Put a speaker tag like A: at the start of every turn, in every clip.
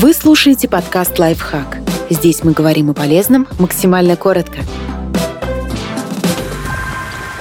A: Вы слушаете подкаст «Лайфхак». Здесь мы говорим о полезном максимально коротко.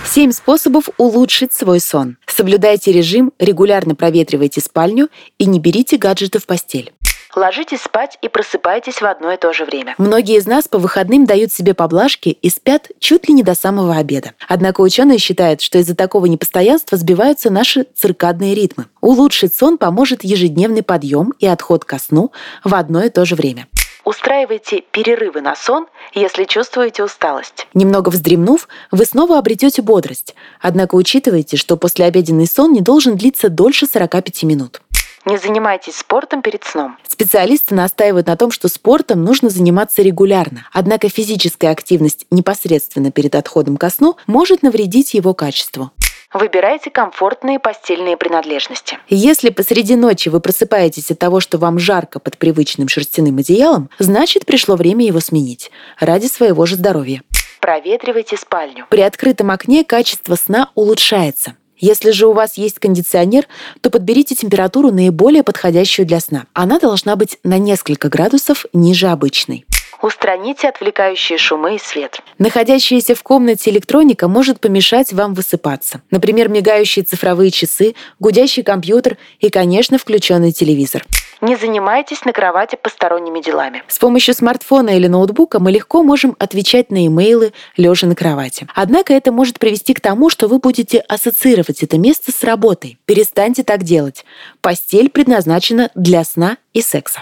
A: Семь способов улучшить свой сон. Соблюдайте режим, регулярно проветривайте спальню и не берите гаджеты в постель.
B: Ложитесь спать и просыпайтесь в одно и то же время.
A: Многие из нас по выходным дают себе поблажки и спят чуть ли не до самого обеда. Однако ученые считают, что из-за такого непостоянства сбиваются наши циркадные ритмы. Улучшить сон поможет ежедневный подъем и отход ко сну в одно и то же время.
B: Устраивайте перерывы на сон, если чувствуете усталость.
A: Немного вздремнув, вы снова обретете бодрость. Однако учитывайте, что послеобеденный сон не должен длиться дольше 45 минут.
B: Не занимайтесь спортом перед сном.
A: Специалисты настаивают на том, что спортом нужно заниматься регулярно. Однако физическая активность непосредственно перед отходом ко сну может навредить его качеству.
B: Выбирайте комфортные постельные принадлежности.
A: Если посреди ночи вы просыпаетесь от того, что вам жарко под привычным шерстяным одеялом, значит пришло время его сменить ради своего же здоровья.
B: Проветривайте спальню.
A: При открытом окне качество сна улучшается. Если же у вас есть кондиционер, то подберите температуру наиболее подходящую для сна. Она должна быть на несколько градусов ниже обычной.
B: Устраните отвлекающие шумы и свет.
A: Находящаяся в комнате электроника может помешать вам высыпаться. Например, мигающие цифровые часы, гудящий компьютер и, конечно, включенный телевизор.
B: Не занимайтесь на кровати посторонними делами.
A: С помощью смартфона или ноутбука мы легко можем отвечать на имейлы, лежа на кровати. Однако это может привести к тому, что вы будете ассоциировать это место с работой. Перестаньте так делать. Постель предназначена для сна и секса.